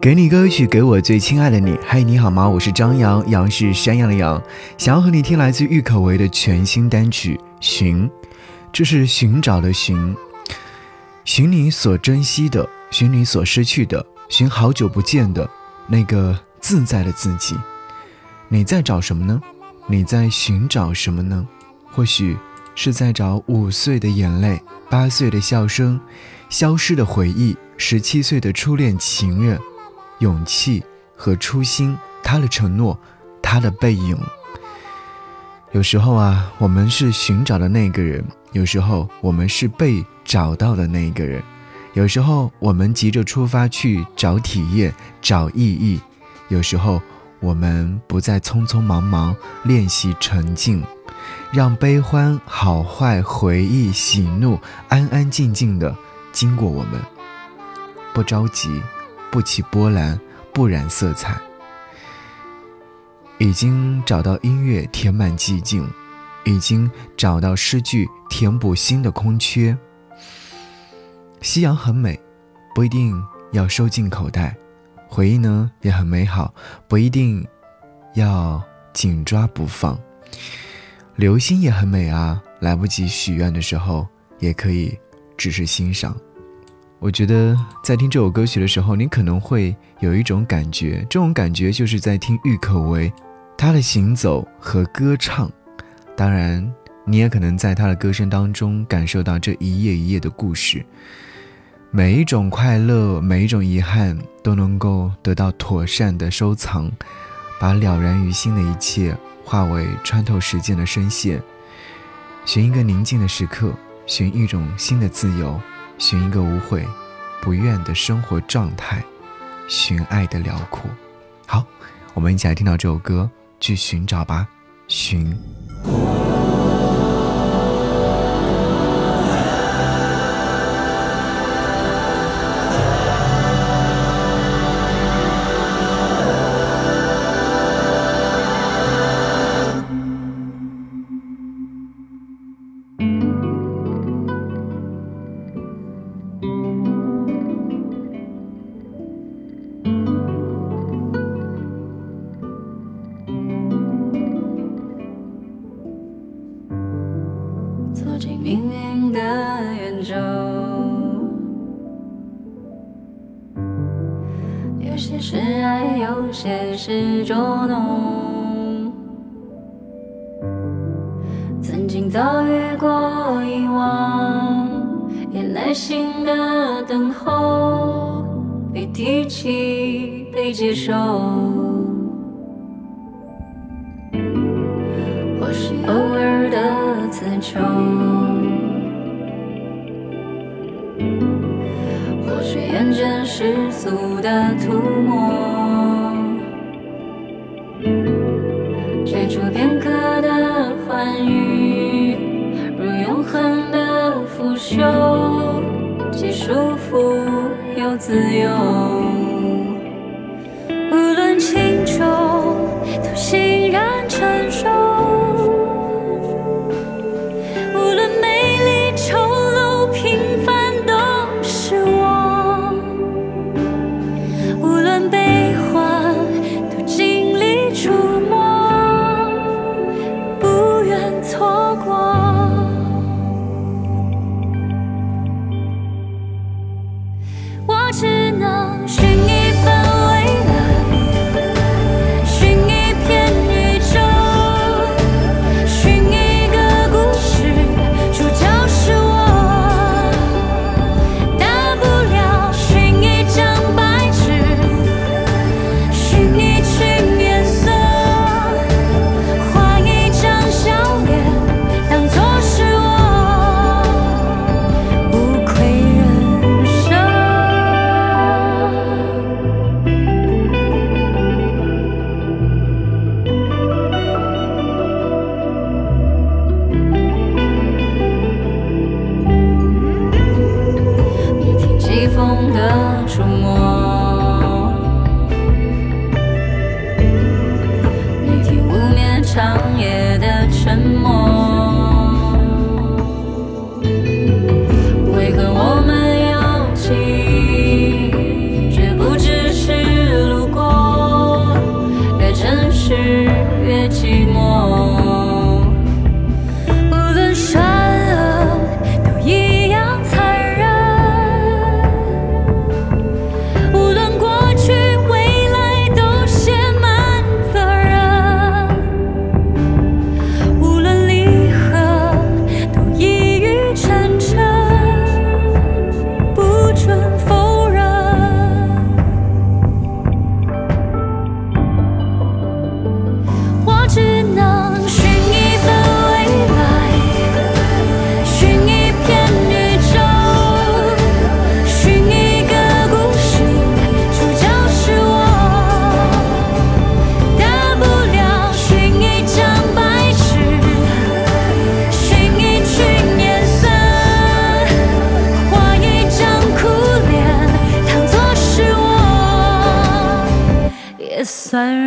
给你歌曲，给我最亲爱的你。嗨，你好吗？我是张扬，杨是山羊的羊，想要和你听来自郁可唯的全新单曲《寻》，这是寻找的寻，寻你所珍惜的，寻你所失去的，寻好久不见的那个自在的自己。你在找什么呢？你在寻找什么呢？或许是在找五岁的眼泪，八岁的笑声，消失的回忆，十七岁的初恋情人。勇气和初心，他的承诺，他的背影。有时候啊，我们是寻找的那个人；有时候我们是被找到的那个人；有时候我们急着出发去找体验、找意义；有时候我们不再匆匆忙忙练习沉静，让悲欢、好坏、回忆、喜怒安安静静的经过我们，不着急。不起波澜，不染色彩。已经找到音乐填满寂静，已经找到诗句填补心的空缺。夕阳很美，不一定要收进口袋；回忆呢也很美好，不一定要紧抓不放。流星也很美啊，来不及许愿的时候，也可以只是欣赏。我觉得在听这首歌曲的时候，你可能会有一种感觉，这种感觉就是在听郁可唯，她的行走和歌唱。当然，你也可能在她的歌声当中感受到这一页一页的故事。每一种快乐，每一种遗憾，都能够得到妥善的收藏，把了然于心的一切化为穿透时间的深线。寻一个宁静的时刻，寻一种新的自由。寻一个无悔、不怨的生活状态，寻爱的辽阔。好，我们一起来听到这首歌，去寻找吧，寻。走进命运的圆周，有些是爱，有些是捉弄。曾经遭遇过遗忘，也耐心的等候，被提起，被接受。的刺痛。厌倦世俗的涂抹，追逐片刻的欢愉，如永恒的腐朽，既束缚又自由。无论轻重，都欣然承受。夜的沉默。也算人生。